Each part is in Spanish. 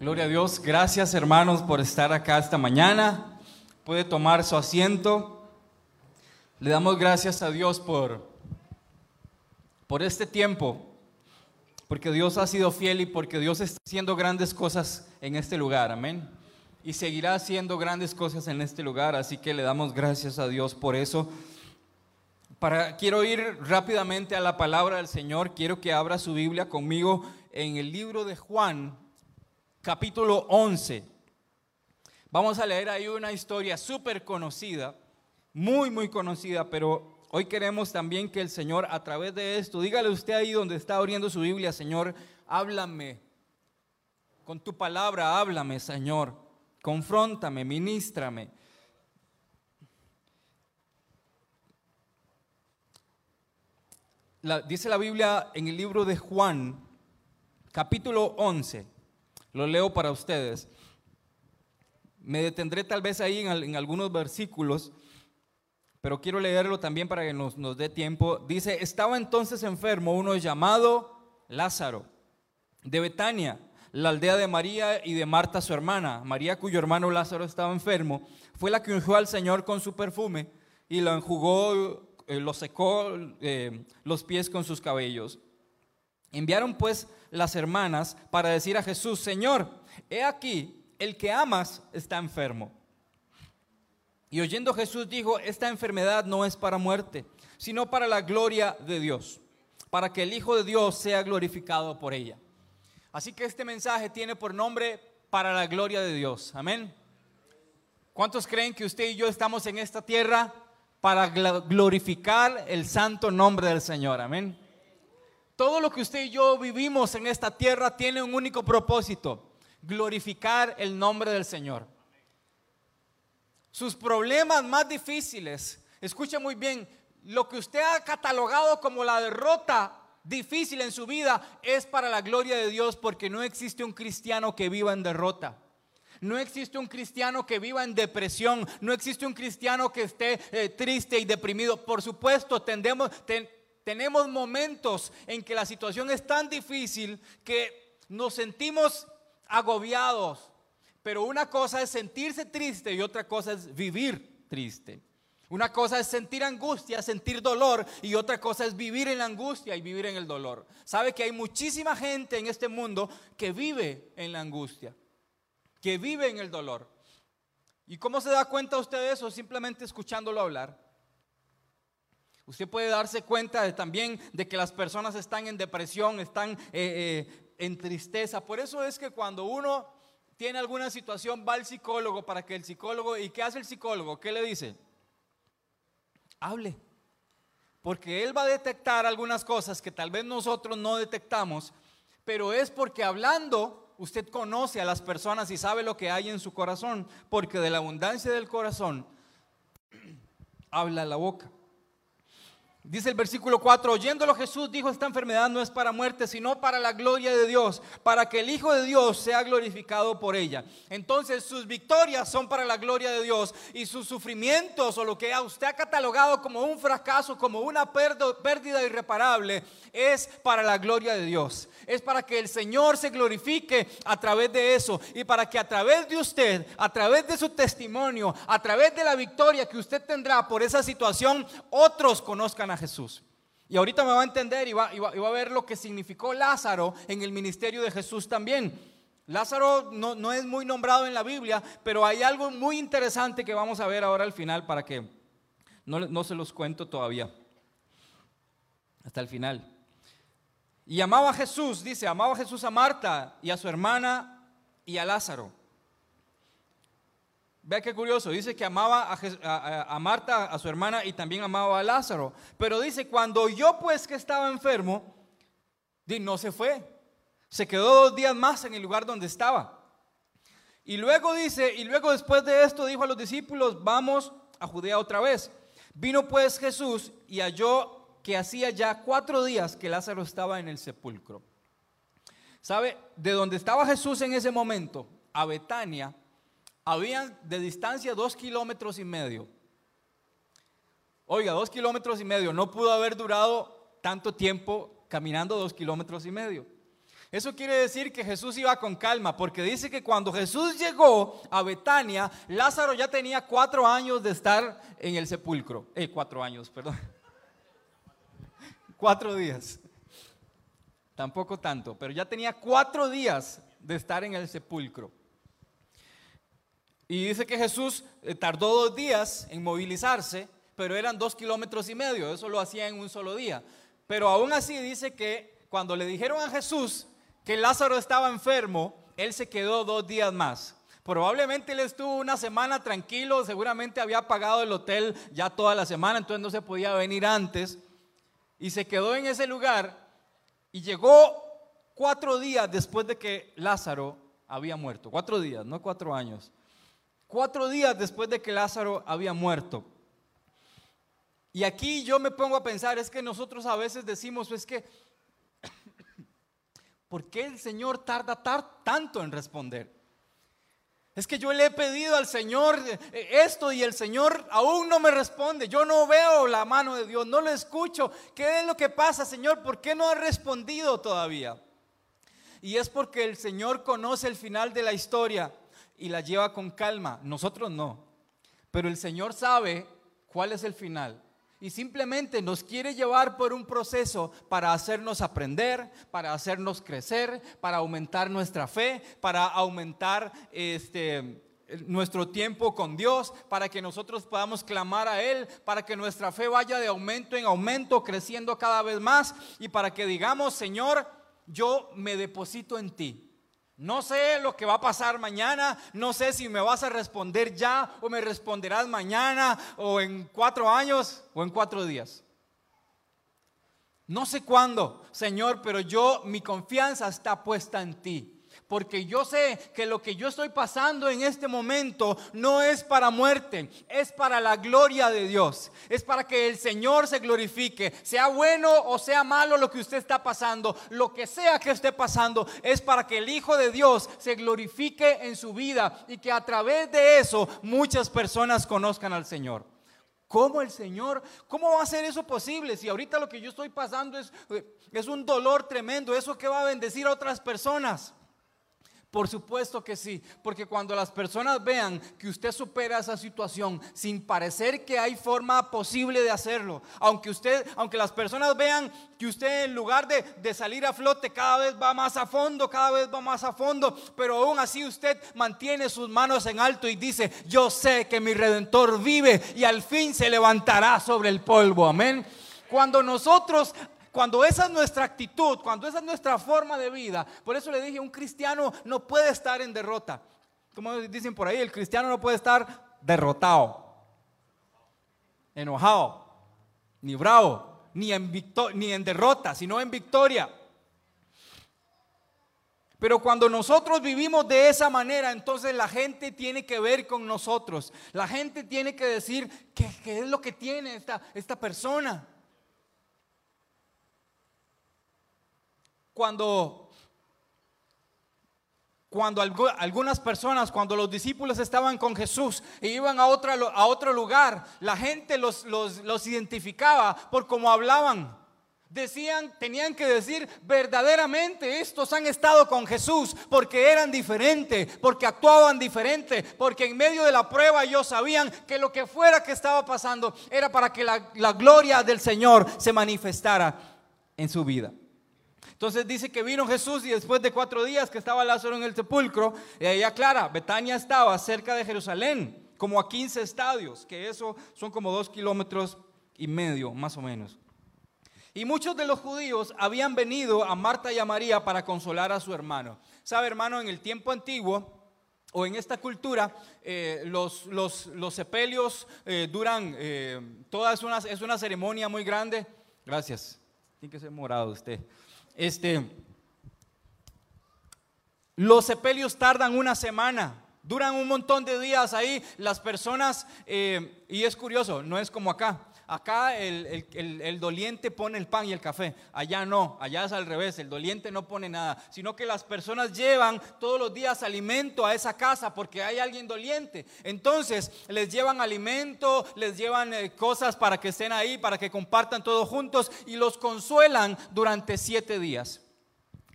Gloria a Dios. Gracias hermanos por estar acá esta mañana. Puede tomar su asiento. Le damos gracias a Dios por, por este tiempo, porque Dios ha sido fiel y porque Dios está haciendo grandes cosas en este lugar. Amén. Y seguirá haciendo grandes cosas en este lugar. Así que le damos gracias a Dios por eso. Para, quiero ir rápidamente a la palabra del Señor. Quiero que abra su Biblia conmigo en el libro de Juan, capítulo 11. Vamos a leer ahí una historia súper conocida, muy, muy conocida, pero hoy queremos también que el Señor a través de esto, dígale usted ahí donde está abriendo su Biblia, Señor, háblame. Con tu palabra, háblame, Señor. Confróntame, ministrame. dice la Biblia en el libro de Juan, capítulo 11, lo leo para ustedes. Me detendré tal vez ahí en, algunos versículos, pero quiero leerlo también para que nos, dé tiempo. Dice, estaba entonces enfermo uno llamado Lázaro, de Betania, la aldea de María y de Marta su hermana. María cuyo hermano Lázaro estaba enfermo, fue la que ungió al Señor con su perfume y lo enjugó eh, lo secó eh, los pies con sus cabellos. Enviaron pues las hermanas para decir a Jesús, Señor, he aquí, el que amas está enfermo. Y oyendo Jesús dijo, esta enfermedad no es para muerte, sino para la gloria de Dios, para que el Hijo de Dios sea glorificado por ella. Así que este mensaje tiene por nombre para la gloria de Dios. Amén. ¿Cuántos creen que usted y yo estamos en esta tierra para glorificar el santo nombre del Señor. Amén. Todo lo que usted y yo vivimos en esta tierra tiene un único propósito, glorificar el nombre del Señor. Sus problemas más difíciles, escuche muy bien, lo que usted ha catalogado como la derrota difícil en su vida es para la gloria de Dios porque no existe un cristiano que viva en derrota. No existe un cristiano que viva en depresión, no existe un cristiano que esté eh, triste y deprimido. Por supuesto, tenemos momentos en que la situación es tan difícil que nos sentimos agobiados. Pero una cosa es sentirse triste y otra cosa es vivir triste. Una cosa es sentir angustia, sentir dolor y otra cosa es vivir en la angustia y vivir en el dolor. Sabe que hay muchísima gente en este mundo que vive en la angustia que vive en el dolor. ¿Y cómo se da cuenta usted de eso? Simplemente escuchándolo hablar. Usted puede darse cuenta también de que las personas están en depresión, están eh, eh, en tristeza. Por eso es que cuando uno tiene alguna situación va al psicólogo para que el psicólogo, ¿y qué hace el psicólogo? ¿Qué le dice? Hable. Porque él va a detectar algunas cosas que tal vez nosotros no detectamos, pero es porque hablando usted conoce a las personas y sabe lo que hay en su corazón, porque de la abundancia del corazón habla la boca. Dice el versículo 4, oyéndolo Jesús dijo, esta enfermedad no es para muerte, sino para la gloria de Dios, para que el Hijo de Dios sea glorificado por ella. Entonces sus victorias son para la gloria de Dios y sus sufrimientos o lo que usted ha catalogado como un fracaso, como una pérdida irreparable, es para la gloria de Dios. Es para que el Señor se glorifique a través de eso y para que a través de usted, a través de su testimonio, a través de la victoria que usted tendrá por esa situación, otros conozcan a Jesús. Y ahorita me va a entender y va, a ver lo que significó Lázaro en el ministerio de Jesús también. Lázaro no, no, es muy nombrado en la Biblia, pero hay algo muy interesante que vamos a ver ahora al final para que no, no se los cuento todavía. Hasta el final. Y amaba a Jesús, dice, amaba a Jesús a Marta y a su hermana y a Lázaro. Vea qué curioso, dice que amaba a, Marta, a su hermana, y también amaba a Lázaro. Pero dice, cuando yo pues que estaba enfermo, no se fue. Se quedó dos días más en el lugar donde estaba. Y luego dice, y luego después de esto dijo a los discípulos, vamos a Judea otra vez. Vino pues Jesús y halló que hacía ya cuatro días que Lázaro estaba en el sepulcro. ¿Sabe? De donde estaba Jesús en ese momento, a Betania, habían de distancia dos kilómetros y medio. Oiga, dos kilómetros y medio, no pudo haber durado tanto tiempo caminando dos kilómetros y medio. Eso quiere decir que Jesús iba con calma, porque dice que cuando Jesús llegó a Betania, Lázaro ya tenía cuatro años de estar en el sepulcro. Eh, cuatro años, perdón. Cuatro días. Tampoco tanto, pero ya tenía cuatro días de estar en el sepulcro. Y dice que Jesús eh, tardó dos días en movilizarse, pero eran dos kilómetros y medio, eso lo hacía en un solo día. Pero aún así dice que cuando le dijeron a Jesús que Lázaro estaba enfermo, él se quedó dos días más. Probablemente él estuvo una semana tranquilo, seguramente había pagado el hotel ya toda la semana, entonces no se podía venir antes. Y se quedó en ese lugar y llegó cuatro días después de que Lázaro había muerto. Cuatro días, no cuatro años. Cuatro días después de que Lázaro había muerto. Y aquí yo me pongo a pensar, es que nosotros a veces decimos, es que ¿Por qué el Señor tarda tanto en responder? Es que yo le he pedido al Señor eh, esto y el Señor aún no me responde. Yo no veo la mano de Dios, no lo escucho. ¿Qué es lo que pasa, Señor? ¿Por qué no ha respondido todavía? Y es porque el Señor conoce el final de la historia y la lleva con calma. Nosotros no. Pero el Señor sabe cuál es el final y simplemente nos quiere llevar por un proceso para hacernos aprender, para hacernos crecer, para aumentar nuestra fe, para aumentar este nuestro tiempo con Dios, para que nosotros podamos clamar a Él, para que nuestra fe vaya de aumento en aumento, creciendo cada vez más y para que digamos, Señor, yo me deposito en ti. No sé lo que va a pasar mañana, no sé si me vas a responder ya o me responderás mañana o en cuatro años o en cuatro días. No sé cuándo, Señor, pero yo, mi confianza está puesta en ti porque yo sé que lo que yo estoy pasando en este momento no es para muerte, es para la gloria de Dios, es para que el Señor se glorifique, sea bueno o sea malo lo que usted está pasando, lo que sea que esté pasando, es para que el Hijo de Dios se glorifique en su vida y que a través de eso muchas personas conozcan al Señor. ¿Cómo el Señor? ¿Cómo va a ser eso posible? Si ahorita lo que yo estoy pasando es, es un dolor tremendo, ¿eso que va a bendecir a otras personas? Por supuesto que sí, porque cuando las personas vean que usted supera esa situación sin parecer que hay forma posible de hacerlo, aunque usted, aunque las personas vean que usted en lugar de, de, salir a flote cada vez va más a fondo, cada vez va más a fondo, pero aún así usted mantiene sus manos en alto y dice, yo sé que mi redentor vive y al fin se levantará sobre el polvo, amén. Cuando nosotros cuando esa es nuestra actitud, cuando esa es nuestra forma de vida, por eso le dije, un cristiano no puede estar en derrota. Como dicen por ahí, el cristiano no puede estar derrotado, enojado, ni bravo, ni en, ni en derrota, sino en victoria. Pero cuando nosotros vivimos de esa manera, entonces la gente tiene que ver con nosotros. La gente tiene que decir qué, es lo que tiene esta, esta persona. Cuando, cuando algunas personas, cuando los discípulos estaban con Jesús e iban a, otra, a otro lugar, la gente los, los, identificaba por cómo hablaban. Decían, tenían que decir verdaderamente, estos han estado con Jesús porque eran diferentes, porque actuaban diferente, porque en medio de la prueba ellos sabían que lo que fuera que estaba pasando era para que la, la gloria del Señor se manifestara en su vida. Entonces dice que vino Jesús y después de cuatro días que estaba Lázaro en el sepulcro, y ahí aclara, Betania estaba cerca de Jerusalén, como a 15 estadios, que eso son como dos kilómetros y medio, más o menos. Y muchos de los judíos habían venido a Marta y a María para consolar a su hermano. Sabe, hermano, en el tiempo antiguo, o en esta cultura, eh, los, los, los, sepelios eh, duran, eh, toda es una, es una ceremonia muy grande. Gracias. Tiene que ser morado usted. Este, los sepelios tardan una semana, duran un montón de días ahí. Las personas, eh, y es curioso, no es como acá. Acá el, doliente pone el pan y el café, allá no, allá es al revés, el doliente no pone nada, sino que las personas llevan todos los días alimento a esa casa porque hay alguien doliente. Entonces les llevan alimento, les llevan eh, cosas para que estén ahí, para que compartan todos juntos y los consuelan durante siete días.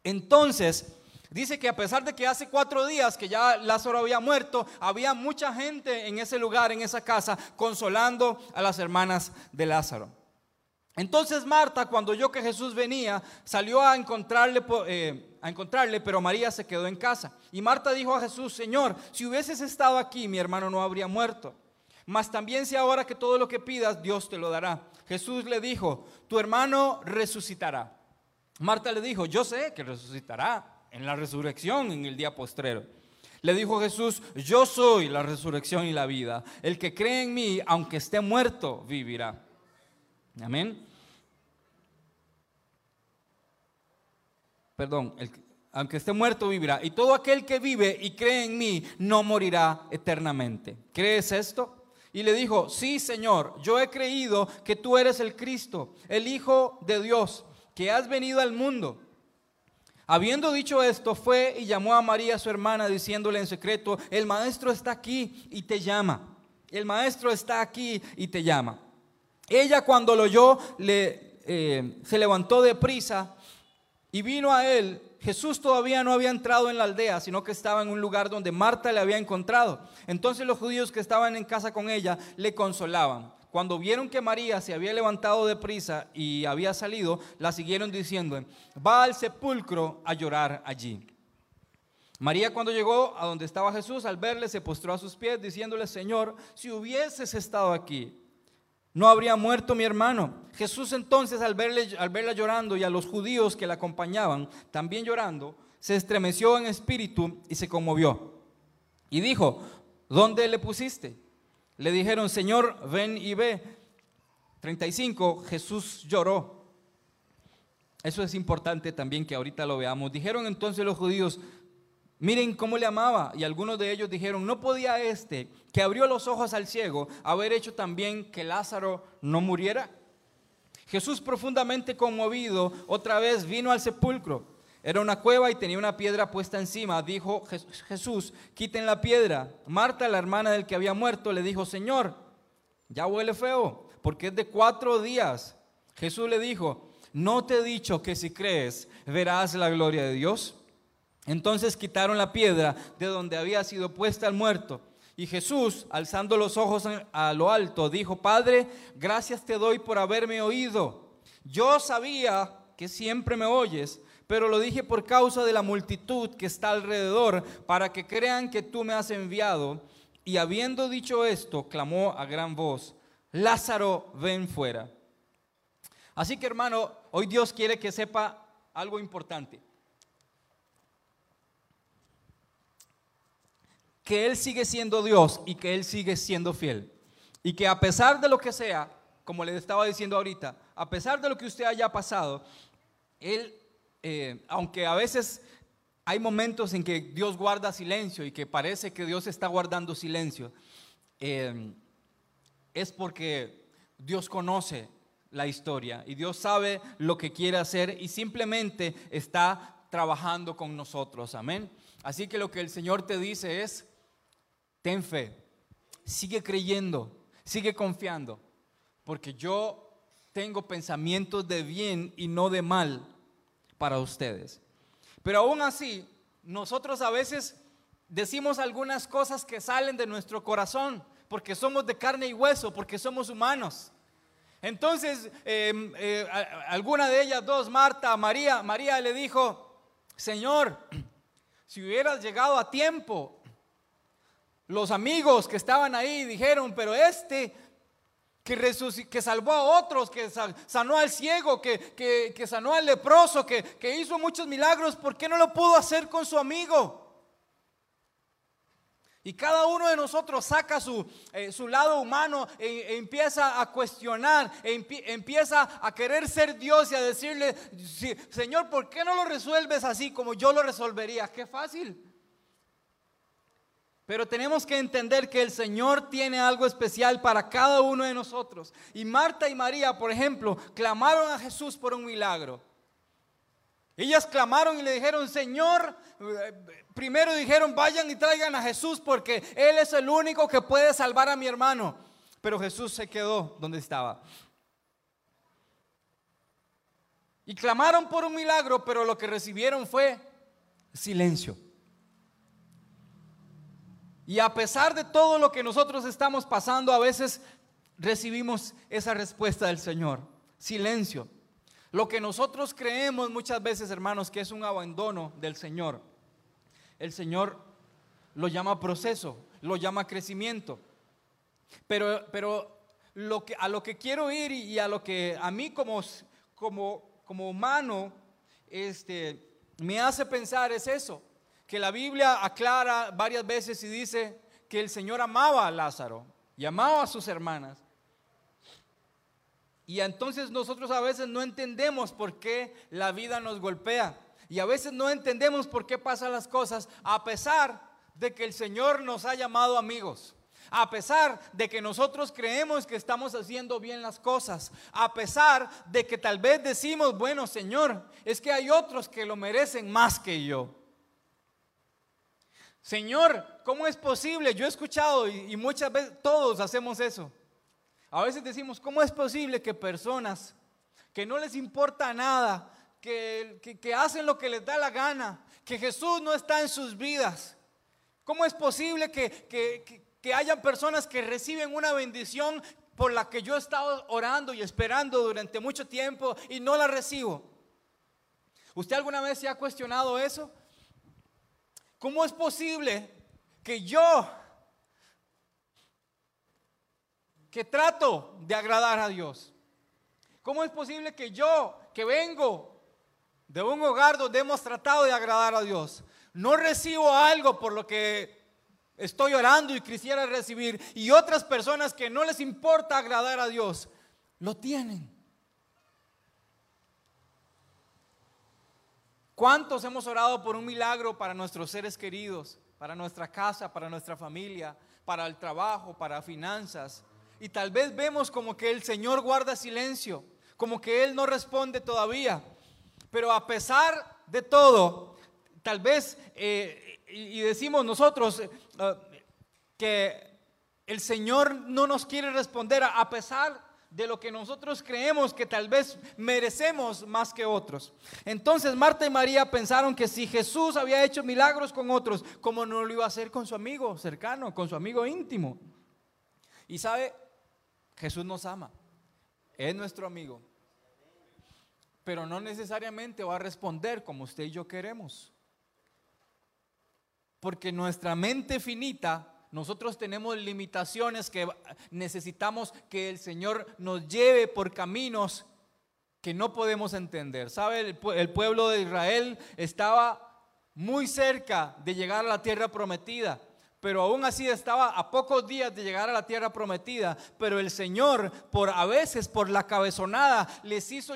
Entonces, dice que a pesar de que hace cuatro días que ya Lázaro había muerto, había mucha gente en ese lugar, en esa casa, consolando a las hermanas de Lázaro. Entonces Marta, cuando oyó que Jesús venía, salió a encontrarle, eh, a encontrarle, pero María se quedó en casa. Y Marta dijo a Jesús, Señor, si hubieses estado aquí, mi hermano no habría muerto. Mas también sé ahora que todo lo que pidas, Dios te lo dará. Jesús le dijo, tu hermano resucitará. Marta le dijo, yo sé que resucitará en la resurrección en el día postrero. Le dijo Jesús, yo soy la resurrección y la vida. El que cree en mí, aunque esté muerto, vivirá. Amén. Perdón, aunque esté muerto, vivirá. Y todo aquel que vive y cree en mí, no morirá eternamente. ¿Crees esto? Y le dijo, sí, Señor, yo he creído que tú eres el Cristo, el Hijo de Dios que has venido al mundo. Habiendo dicho esto, fue y llamó a María, su hermana, diciéndole en secreto, el maestro está aquí y te llama. El maestro está aquí y te llama. Ella cuando lo oyó, le, eh, se levantó de prisa y vino a él. Jesús todavía no había entrado en la aldea, sino que estaba en un lugar donde Marta le había encontrado. Entonces los judíos que estaban en casa con ella le consolaban. Cuando vieron que María se había levantado de prisa y había salido, la siguieron diciendo, va al sepulcro a llorar allí. María cuando llegó a donde estaba Jesús, al verle, se postró a sus pies, diciéndole, Señor, si hubieses estado aquí, no habría muerto mi hermano. Jesús entonces, al, al verla llorando y a los judíos que la acompañaban, también llorando, se estremeció en espíritu y se conmovió. Y dijo, ¿dónde le pusiste? Le dijeron, Señor, ven y ve. 35, Jesús lloró. Eso es importante también que ahorita lo veamos. Dijeron entonces los judíos, miren cómo le amaba. Y algunos de ellos dijeron, no podía este, que abrió los ojos al ciego, haber hecho también que Lázaro no muriera. Jesús profundamente conmovido, otra vez vino al sepulcro. Era una cueva y tenía una piedra puesta encima. Dijo Jesús, quiten la piedra. Marta, la hermana del que había muerto, le dijo, Señor, ya huele feo, porque es de cuatro días. Jesús le dijo, ¿no te he dicho que si crees verás la gloria de Dios? Entonces quitaron la piedra de donde había sido puesta el muerto. Y Jesús, alzando los ojos a lo alto, dijo, Padre, gracias te doy por haberme oído. Yo sabía que siempre me oyes pero lo dije por causa de la multitud que está alrededor, para que crean que tú me has enviado. Y habiendo dicho esto, clamó a gran voz, Lázaro, ven fuera. Así que hermano, hoy Dios quiere que sepa algo importante. Que Él sigue siendo Dios y que Él sigue siendo fiel. Y que a pesar de lo que sea, como le estaba diciendo ahorita, a pesar de lo que usted haya pasado, Él eh, aunque a veces hay momentos en que Dios guarda silencio y que parece que Dios está guardando silencio, eh, es porque Dios conoce la historia y Dios sabe lo que quiere hacer y simplemente está trabajando con nosotros. Amén. Así que lo que el Señor te dice es, ten fe, sigue creyendo, sigue confiando, porque yo tengo pensamientos de bien y no de mal para ustedes. Pero aún así, nosotros a veces decimos algunas cosas que salen de nuestro corazón, porque somos de carne y hueso, porque somos humanos. Entonces, em, eh, alguna de ellas dos, Marta, María, María le dijo, Señor, si hubieras llegado a tiempo, los amigos que estaban ahí dijeron, pero este que, que salvó a otros, que sanó al ciego, que, sanó al leproso, que, hizo muchos milagros, ¿por qué no lo pudo hacer con su amigo? Y cada uno de nosotros saca su, eh, su lado humano e, e, empieza a cuestionar, e empieza a querer ser Dios y a decirle, Señor, ¿por qué no lo resuelves así como yo lo resolvería? Qué fácil. Pero tenemos que entender que el Señor tiene algo especial para cada uno de nosotros. Y Marta y María, por ejemplo, clamaron a Jesús por un milagro. Ellas clamaron y le dijeron, Señor, eh, primero dijeron, vayan y traigan a Jesús porque Él es el único que puede salvar a mi hermano. Pero Jesús se quedó donde estaba. Y clamaron por un milagro, pero lo que recibieron fue silencio. Y a pesar de todo lo que nosotros estamos pasando, a veces recibimos esa respuesta del Señor. Silencio. Lo que nosotros creemos muchas veces, hermanos, que es un abandono del Señor. El Señor lo llama proceso, lo llama crecimiento. Pero, pero lo que, a lo que quiero ir y, a lo que a mí como, como, como humano este, me hace pensar es eso, que la Biblia aclara varias veces y dice que el Señor amaba a Lázaro y amaba a sus hermanas. Y entonces nosotros a veces no entendemos por qué la vida nos golpea. Y a veces no entendemos por qué pasan las cosas a pesar de que el Señor nos ha llamado amigos. A pesar de que nosotros creemos que estamos haciendo bien las cosas. A pesar de que tal vez decimos, bueno Señor, es que hay otros que lo merecen más que yo. Señor, ¿cómo es posible? Yo he escuchado y, muchas veces todos hacemos eso. A veces decimos, ¿cómo es posible que personas que no les importa nada, que, que, hacen lo que les da la gana, que Jesús no está en sus vidas, ¿cómo es posible que, que, que hayan personas que reciben una bendición por la que yo he estado orando y esperando durante mucho tiempo y no la recibo? ¿Usted alguna vez se ha cuestionado eso? ¿Cómo es posible que yo, que trato de agradar a Dios, cómo es posible que yo, que vengo de un hogar donde hemos tratado de agradar a Dios, no recibo algo por lo que estoy orando y quisiera recibir, y otras personas que no les importa agradar a Dios, lo tienen? ¿Cuántos hemos orado por un milagro para nuestros seres queridos, para nuestra casa, para nuestra familia, para el trabajo, para finanzas? Y tal vez vemos como que el Señor guarda silencio, como que Él no responde todavía. Pero a pesar de todo, tal vez, eh, y decimos nosotros eh, que el Señor no nos quiere responder a pesar de lo que nosotros creemos que tal vez merecemos más que otros. Entonces Marta y María pensaron que si Jesús había hecho milagros con otros, ¿cómo no lo iba a hacer con su amigo cercano, con su amigo íntimo? Y sabe, Jesús nos ama, es nuestro amigo, pero no necesariamente va a responder como usted y yo queremos. Porque nuestra mente finita nosotros tenemos limitaciones que necesitamos que el Señor nos lleve por caminos que no podemos entender. ¿Sabe? El, pueblo de Israel estaba muy cerca de llegar a la tierra prometida pero aún así estaba a pocos días de llegar a la tierra prometida, pero el Señor por a veces por la cabezonada les hizo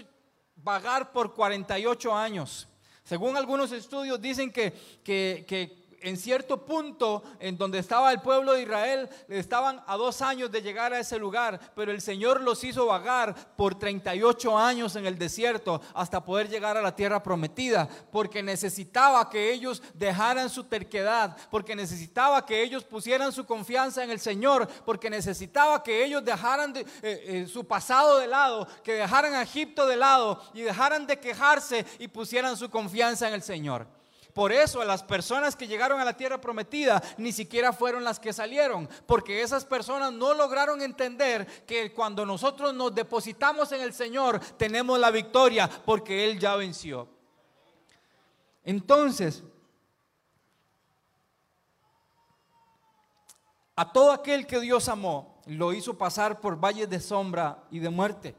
vagar por 48 años. Según algunos estudios dicen que, que, que en cierto punto en donde estaba el pueblo de Israel, estaban a dos años de llegar a ese lugar, pero el Señor los hizo vagar por 38 años en el desierto hasta poder llegar a la tierra prometida, porque necesitaba que ellos dejaran su terquedad, porque necesitaba que ellos pusieran su confianza en el Señor, porque necesitaba que ellos dejaran eh, eh, su pasado de lado, que dejaran a Egipto de lado y dejaran de quejarse y pusieran su confianza en el Señor. Por eso las personas que llegaron a la tierra prometida ni siquiera fueron las que salieron, porque esas personas no lograron entender que cuando nosotros nos depositamos en el Señor tenemos la victoria porque Él ya venció. Entonces, a todo aquel que Dios amó, lo hizo pasar por valles de sombra y de muerte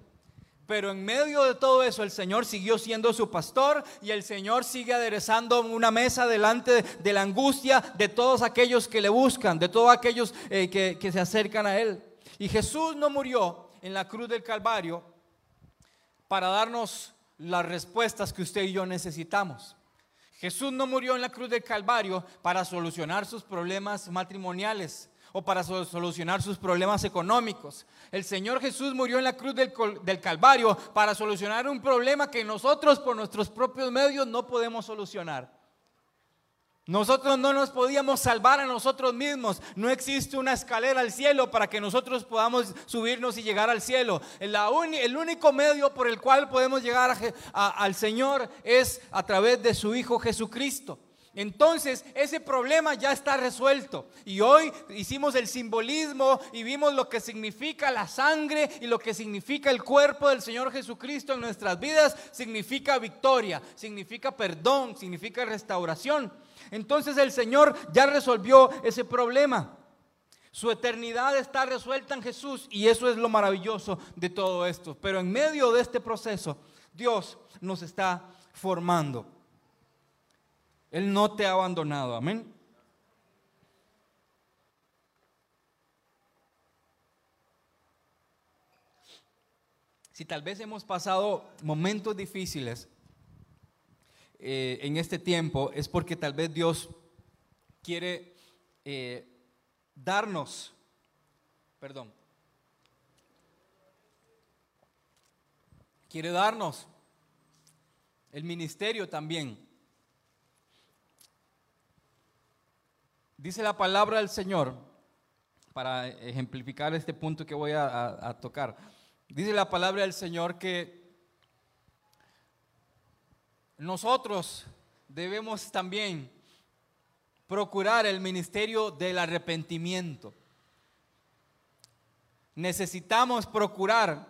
pero en medio de todo eso el Señor siguió siendo su pastor y el Señor sigue aderezando una mesa delante de la angustia de todos aquellos que le buscan, de todos aquellos eh, que, que se acercan a Él. Y Jesús no murió en la cruz del Calvario para darnos las respuestas que usted y yo necesitamos. Jesús no murió en la cruz del Calvario para solucionar sus problemas matrimoniales, o para solucionar sus problemas económicos. El Señor Jesús murió en la cruz del, del, Calvario para solucionar un problema que nosotros por nuestros propios medios no podemos solucionar. Nosotros no nos podíamos salvar a nosotros mismos. No existe una escalera al cielo para que nosotros podamos subirnos y llegar al cielo. el único medio por el cual podemos llegar al Señor es a través de su Hijo Jesucristo. Entonces ese problema ya está resuelto. Y hoy hicimos el simbolismo y vimos lo que significa la sangre y lo que significa el cuerpo del Señor Jesucristo en nuestras vidas. Significa victoria, significa perdón, significa restauración. Entonces el Señor ya resolvió ese problema. Su eternidad está resuelta en Jesús y eso es lo maravilloso de todo esto. Pero en medio de este proceso, Dios nos está formando. Él no te ha abandonado, amén. Si tal vez hemos pasado momentos difíciles, eh, en este tiempo es porque tal vez Dios quiere eh, darnos, perdón, quiere darnos el ministerio también. Dice la palabra del Señor, para ejemplificar este punto que voy a tocar, dice la palabra del Señor que nosotros debemos también procurar el ministerio del arrepentimiento. Necesitamos procurar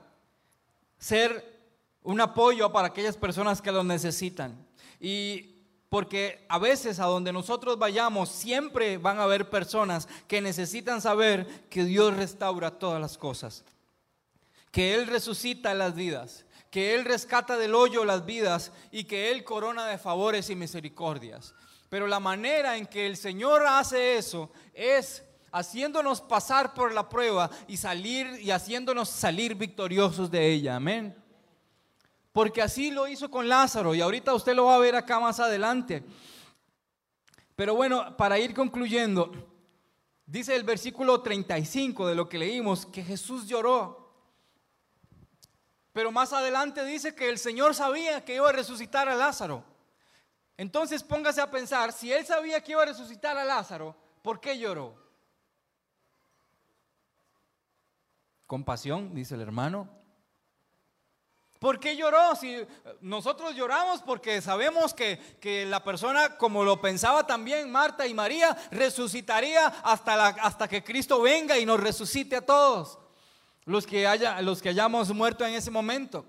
ser un apoyo para aquellas personas que lo necesitan. Y porque a veces a donde nosotros vayamos siempre van a haber personas que necesitan saber que Dios restaura todas las cosas, que Él resucita las vidas, que Él rescata del hoyo las vidas y que Él corona de favores y misericordias. Pero la manera en que el Señor hace eso es haciéndonos pasar por la prueba y salir y haciéndonos salir victoriosos de ella. Amén. Porque así lo hizo con Lázaro y ahorita usted lo va a ver acá más adelante. Pero bueno, para ir concluyendo, dice el versículo 35 de lo que leímos que Jesús lloró. Pero más adelante dice que el Señor sabía que iba a resucitar a Lázaro. Entonces póngase a pensar, si él sabía que iba a resucitar a Lázaro, ¿por qué lloró? Compasión, dice el hermano. ¿Por qué lloró? Si nosotros lloramos porque sabemos que, que, la persona, como lo pensaba también Marta y María, resucitaría hasta, la, hasta que Cristo venga y nos resucite a todos los que, haya, los que hayamos muerto en ese momento.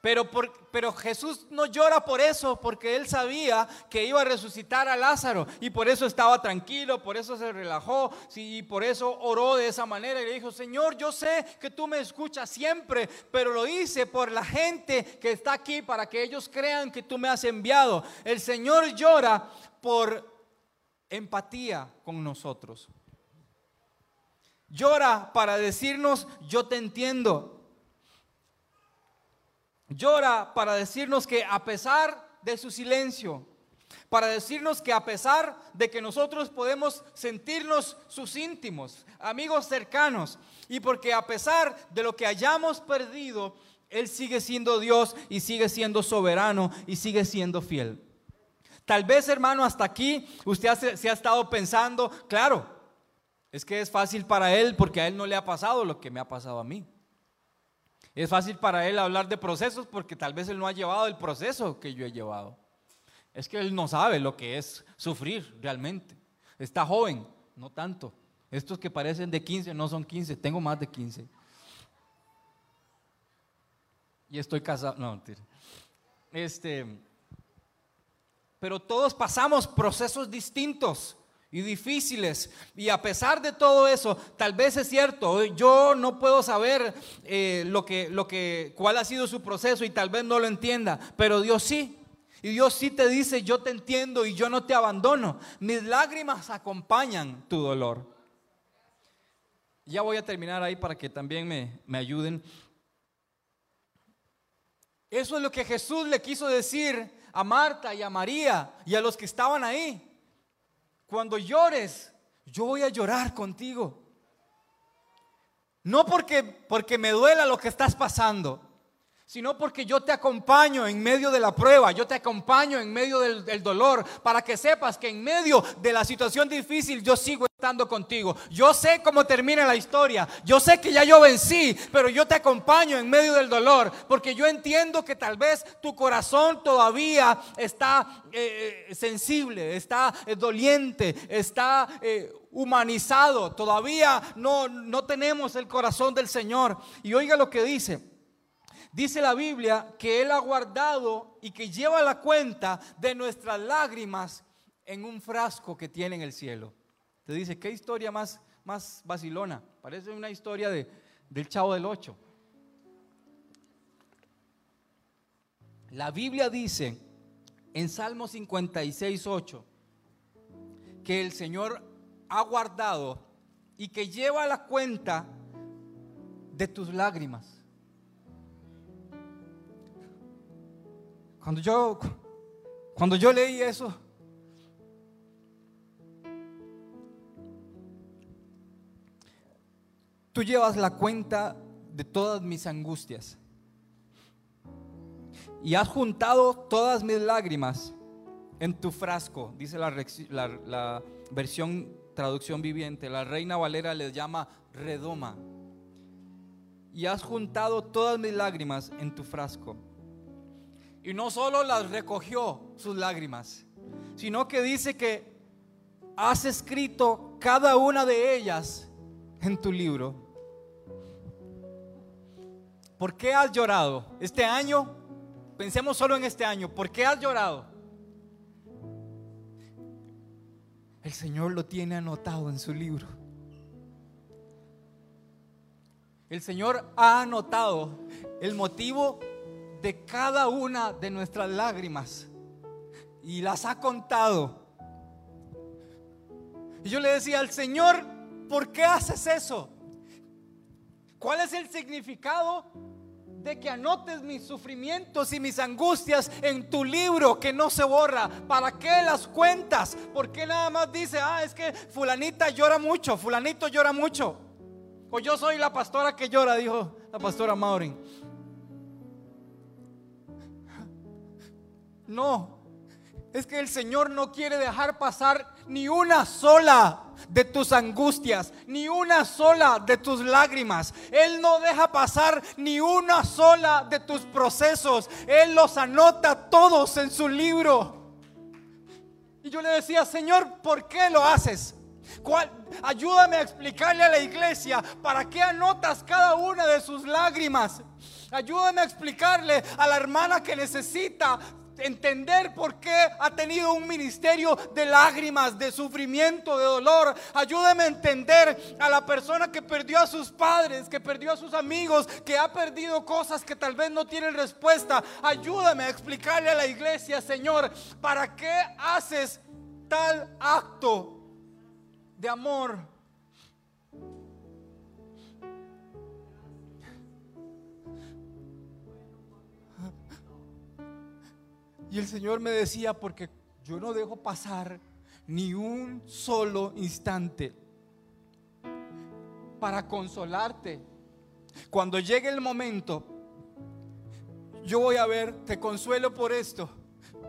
Pero, pero Jesús no llora por eso, porque él sabía que iba a resucitar a Lázaro y por eso estaba tranquilo, por eso se relajó y por eso oró de esa manera y le dijo, Señor, yo sé que tú me escuchas siempre, pero lo hice por la gente que está aquí para que ellos crean que tú me has enviado. El Señor llora por empatía con nosotros. Llora para decirnos, yo te entiendo. Llora para decirnos que a pesar de su silencio, para decirnos que a pesar de que nosotros podemos sentirnos sus íntimos, amigos cercanos, y porque a pesar de lo que hayamos perdido, Él sigue siendo Dios y sigue siendo soberano y sigue siendo fiel. Tal vez, hermano, hasta aquí usted se ha estado pensando, claro, es que es fácil para él porque a él no le ha pasado lo que me ha pasado a mí. Es fácil para él hablar de procesos porque tal vez él no ha llevado el proceso que yo he llevado. Es que él no sabe lo que es sufrir realmente. Está joven, no tanto. Estos que parecen de 15 no son 15, tengo más de 15. Y estoy casado, no, mentira. Este, pero todos pasamos procesos distintos y difíciles. Y a pesar de todo eso, tal vez es cierto, yo no puedo saber eh, lo que, lo que, cuál ha sido su proceso y tal vez no lo entienda, pero Dios sí. Y Dios sí te dice, yo te entiendo y yo no te abandono. Mis lágrimas acompañan tu dolor. Ya voy a terminar ahí para que también me, me ayuden. Eso es lo que Jesús le quiso decir a Marta y a María y a los que estaban ahí. Cuando llores, yo voy a llorar contigo. No porque, porque me duela lo que estás pasando, sino porque yo te acompaño en medio de la prueba, yo te acompaño en medio del, dolor, para que sepas que en medio de la situación difícil yo sigo estando contigo. Yo sé cómo termina la historia, yo sé que ya yo vencí, pero yo te acompaño en medio del dolor, porque yo entiendo que tal vez tu corazón todavía está eh, eh sensible, está eh, doliente, está... Humanizado, todavía no, no tenemos el corazón del Señor. Y oiga lo que dice, Dice la Biblia que Él ha guardado y que lleva la cuenta de nuestras lágrimas en un frasco que tiene en el cielo. Te dice, ¿qué historia más, más vacilona? Parece una historia de, del Chavo del Ocho. La Biblia dice en Salmo 56, 8 que el Señor ha guardado y que lleva la cuenta de tus lágrimas. Cuando yo, cuando yo leí eso, tú llevas la cuenta de todas mis angustias y has juntado todas mis lágrimas en tu frasco, dice la, versión traducción viviente, la reina Valera les llama redoma, y has juntado todas mis lágrimas en tu frasco. Y no solo las recogió sus lágrimas, sino que dice que has escrito cada una de ellas en tu libro. ¿Por qué has llorado? Este año, pensemos solo en este año, ¿por qué has llorado? El Señor lo tiene anotado en su libro. El Señor ha anotado el motivo de cada una de nuestras lágrimas y las ha contado. Y yo le decía al Señor, ¿por qué haces eso? ¿Cuál es el significado de que anotes mis sufrimientos y mis angustias en tu libro que no se borra? ¿Para qué las cuentas? ¿Por qué nada más dice, ah, es que fulanita llora mucho, fulanito llora mucho? O yo soy la pastora que llora, dijo la pastora Maureen. No, es que el Señor no quiere dejar pasar ni una sola de tus angustias, ni una sola de tus lágrimas. Él no deja pasar ni una sola de tus procesos. Él los anota todos en su libro. Y yo le decía, Señor, ¿por qué lo haces? Ayúdame a explicarle a la iglesia para qué anotas cada una de sus lágrimas. Ayúdame a explicarle a la hermana que necesita entender por qué ha tenido un ministerio de lágrimas, de sufrimiento, de dolor. Ayúdame a entender a la persona que perdió a sus padres, que perdió a sus amigos, que ha perdido cosas que tal vez no tienen respuesta. Ayúdame a explicarle a la iglesia, Señor, ¿para qué haces tal acto de amor? Y el Señor me decía, porque yo no dejo pasar ni un solo instante para consolarte. Cuando llegue el momento, yo voy a ver, te consuelo por esto.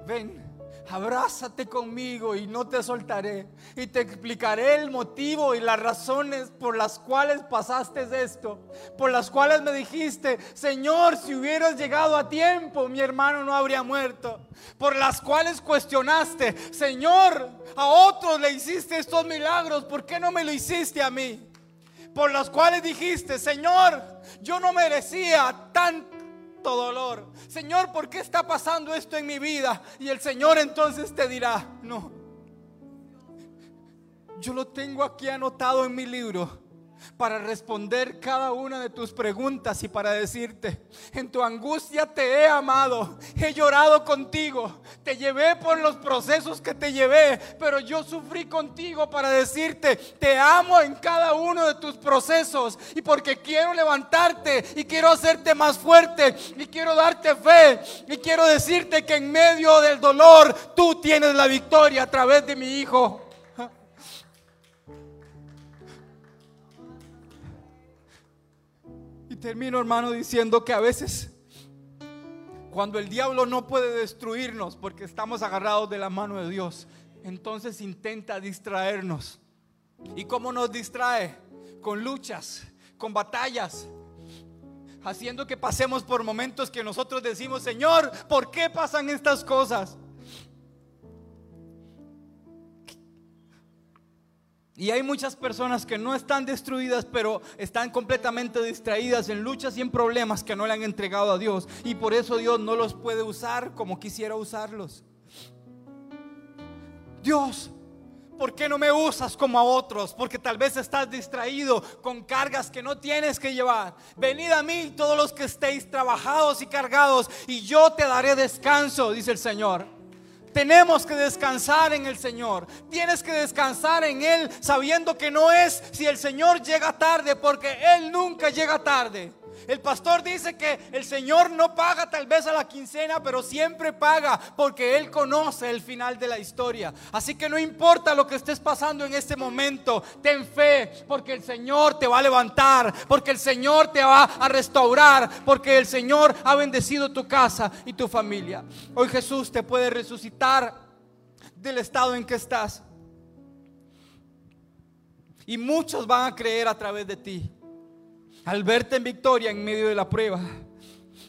Ven, abrázate conmigo y no te soltaré. Y te explicaré el motivo y las razones por las cuales pasaste esto. Por las cuales me dijiste, Señor, si hubieras llegado a tiempo, mi hermano no habría muerto. Por las cuales cuestionaste, Señor, a otros le hiciste estos milagros, ¿por qué no me lo hiciste a mí? Por las cuales dijiste, Señor, yo no merecía tanto dolor. Señor, ¿por qué está pasando esto en mi vida? Y el Señor entonces te dirá, no, yo lo tengo aquí anotado en mi libro para responder cada una de tus preguntas y para decirte, en tu angustia te he amado, he llorado contigo, te llevé por los procesos que te llevé, pero yo sufrí contigo para decirte, te amo en cada uno de tus procesos y porque quiero levantarte y quiero hacerte más fuerte y quiero darte fe y quiero decirte que en medio del dolor tú tienes la victoria a través de mi Hijo. Termino, hermano, diciendo que a veces Cuando el diablo no puede destruirnos porque estamos agarrados de la mano de Dios, entonces intenta distraernos. ¿Y cómo nos distrae? Con luchas, con batallas, haciendo que pasemos por momentos que nosotros decimos, Señor, ¿por qué pasan estas cosas? Y hay muchas personas que no están destruidas, pero están completamente distraídas en luchas y en problemas que no le han entregado a Dios. Y por eso Dios no los puede usar como quisiera usarlos. Dios, ¿por qué no me usas como a otros? Porque tal vez estás distraído con cargas que no tienes que llevar. Venid a mí todos los que estéis trabajados y cargados y yo te daré descanso, dice el Señor. Tenemos que descansar en el Señor. Tienes que descansar en Él sabiendo que no es si el Señor llega tarde, porque Él nunca llega tarde. El pastor dice que el Señor no paga tal vez a la quincena, pero siempre paga porque Él conoce el final de la historia. Así que no importa lo que estés pasando en este momento, ten fe porque el Señor te va a levantar, porque el Señor te va a restaurar, porque el Señor ha bendecido tu casa y tu familia. Hoy Jesús te puede resucitar del estado en que estás. Y muchos van a creer a través de ti al verte en victoria en medio de la prueba,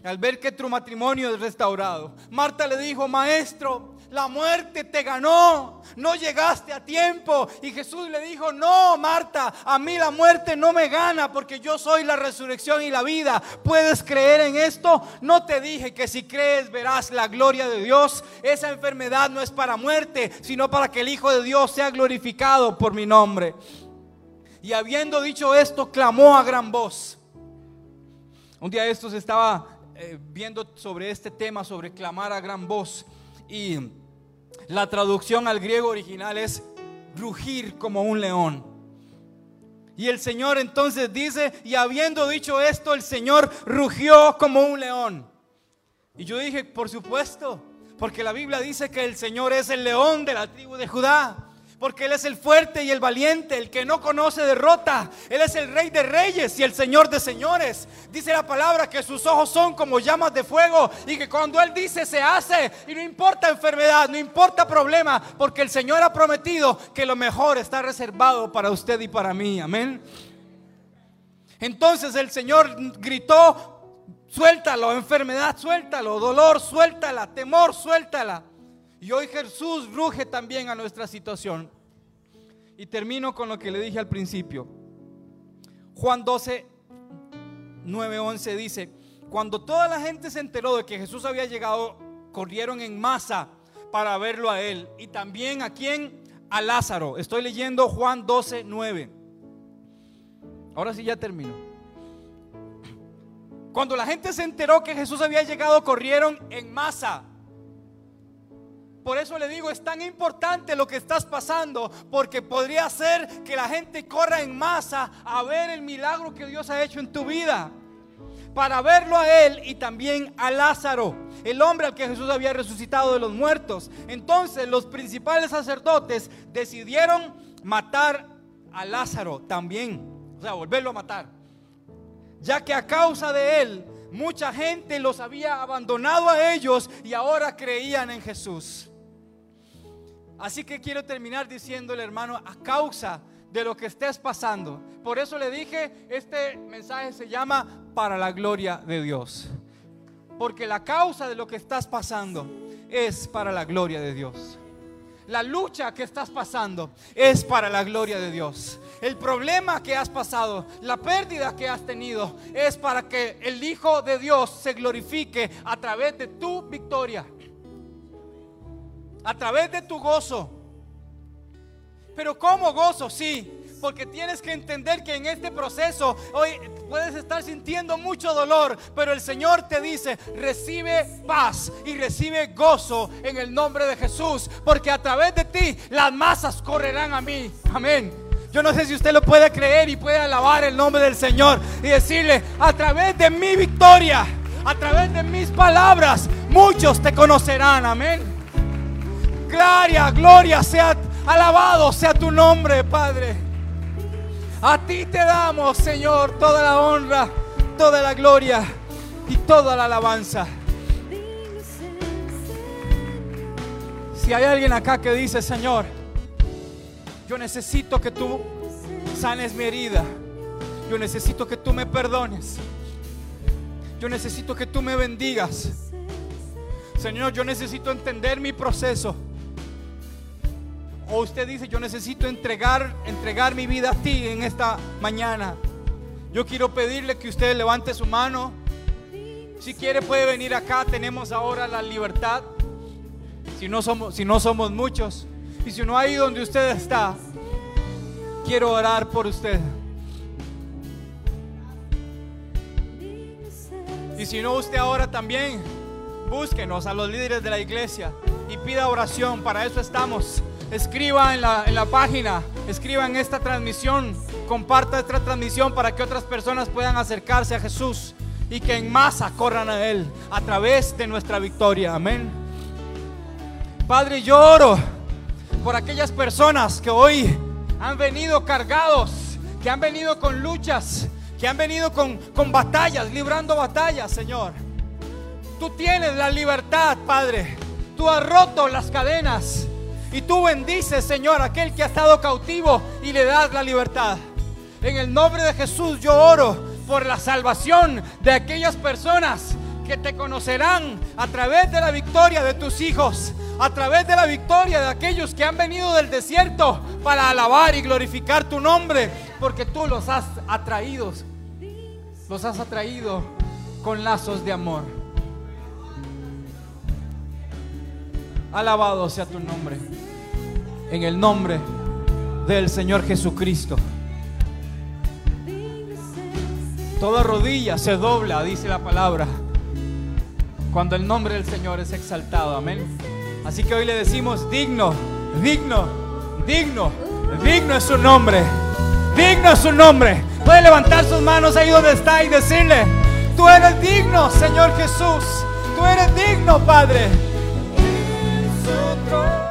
al ver que tu matrimonio es restaurado. Marta le dijo, maestro, la muerte te ganó, no llegaste a tiempo. Y Jesús le dijo, no, Marta, a mí la muerte no me gana porque yo soy la resurrección y la vida. ¿Puedes creer en esto? No te dije que si crees verás la gloria de Dios. Esa enfermedad no es para muerte, sino para que el Hijo de Dios sea glorificado por mi nombre. Y habiendo dicho esto, clamó a gran voz. Un día estos estaba eh, viendo sobre este tema, sobre clamar a gran voz. Y la traducción al griego original es rugir como un león. Y el Señor entonces dice, y habiendo dicho esto, el Señor rugió como un león. Y yo dije, por supuesto, porque la Biblia dice que el Señor es el león de la tribu de Judá porque Él es el fuerte y el valiente, el que no conoce derrota. Él es el rey de reyes y el señor de señores. Dice la palabra que sus ojos son como llamas de fuego y que cuando Él dice se hace y no importa enfermedad, no importa problema, porque el Señor ha prometido que lo mejor está reservado para usted y para mí. Amén. Entonces el Señor gritó, suéltalo, enfermedad, suéltalo, dolor, suéltala, temor, suéltala. Y hoy Jesús ruge también a nuestra situación. Y termino con lo que le dije al principio. Juan 12, 9, 11 dice, cuando toda la gente se enteró de que Jesús había llegado, corrieron en masa para verlo a él. Y también a quién? A Lázaro. Estoy leyendo Juan 12, 9. Ahora sí ya termino. Cuando la gente se enteró que Jesús había llegado, corrieron en masa por eso le digo, es tan importante lo que estás pasando, porque podría ser que la gente corra en masa a ver el milagro que Dios ha hecho en tu vida. Para verlo a él y también a Lázaro, el hombre al que Jesús había resucitado de los muertos. Entonces los principales sacerdotes decidieron matar a Lázaro también, o sea, volverlo a matar. Ya que a causa de él mucha gente los había abandonado a ellos y ahora creían en Jesús. Así que quiero terminar diciéndole, hermano, a causa de lo que estés pasando. Por eso le dije, este mensaje se llama para la gloria de Dios. Porque la causa de lo que estás pasando es para la gloria de Dios. La lucha que estás pasando es para la gloria de Dios. El problema que has pasado, la pérdida que has tenido, es para que el Hijo de Dios se glorifique a través de tu victoria a través de tu gozo. Pero ¿cómo gozo? Sí, porque tienes que entender que en este proceso hoy puedes estar sintiendo mucho dolor, pero el Señor te dice, recibe paz y recibe gozo en el nombre de Jesús, porque a través de ti las masas correrán a mí. Amén. Yo no sé si usted lo puede creer y puede alabar el nombre del Señor y decirle, a través de mi victoria, a través de mis palabras, muchos te conocerán. Amén. Gloria, gloria sea, alabado sea tu nombre, Padre. A ti te damos, Señor, toda la honra, toda la gloria y toda la alabanza. Si hay alguien acá que dice, Señor, yo necesito que tú sanes mi herida. Yo necesito que tú me perdones. Yo necesito que tú me bendigas. Señor, yo necesito entender mi proceso. O usted dice, yo necesito entregar, entregar mi vida a ti en esta mañana. Yo quiero pedirle que usted levante su mano. Si quiere puede venir acá, tenemos ahora la libertad. Si no somos, si no somos muchos. Y si no hay donde usted está, quiero orar por usted. Y si no, usted ahora también búsquenos a los líderes de la iglesia y pida oración. Para eso estamos. Escriba en la, en la página, escriba en esta transmisión, comparta esta transmisión para que otras personas puedan acercarse a Jesús y que en masa corran a Él a través de nuestra victoria. Amén. Padre, yo oro por aquellas personas que hoy han venido cargados, que han venido con luchas, que han venido con, con batallas, librando batallas, Señor. Tú tienes la libertad, Padre. Tú has roto las cadenas. Y tú bendices, Señor, aquel que ha estado cautivo y le das la libertad. En el nombre de Jesús yo oro por la salvación de aquellas personas que te conocerán a través de la victoria de tus hijos, a través de la victoria de aquellos que han venido del desierto para alabar y glorificar tu nombre, porque tú los has atraído los has atraído con lazos de amor. Alabado sea tu nombre. En el nombre del Señor Jesucristo. Toda rodilla se dobla, dice la palabra, cuando el nombre del Señor es exaltado. Amén. Así que hoy le decimos, digno, digno, digno, digno es su nombre. Digno es su nombre. Puede levantar sus manos ahí donde está y decirle, tú eres digno, Señor Jesús. Tú eres digno, Padre. En su trono.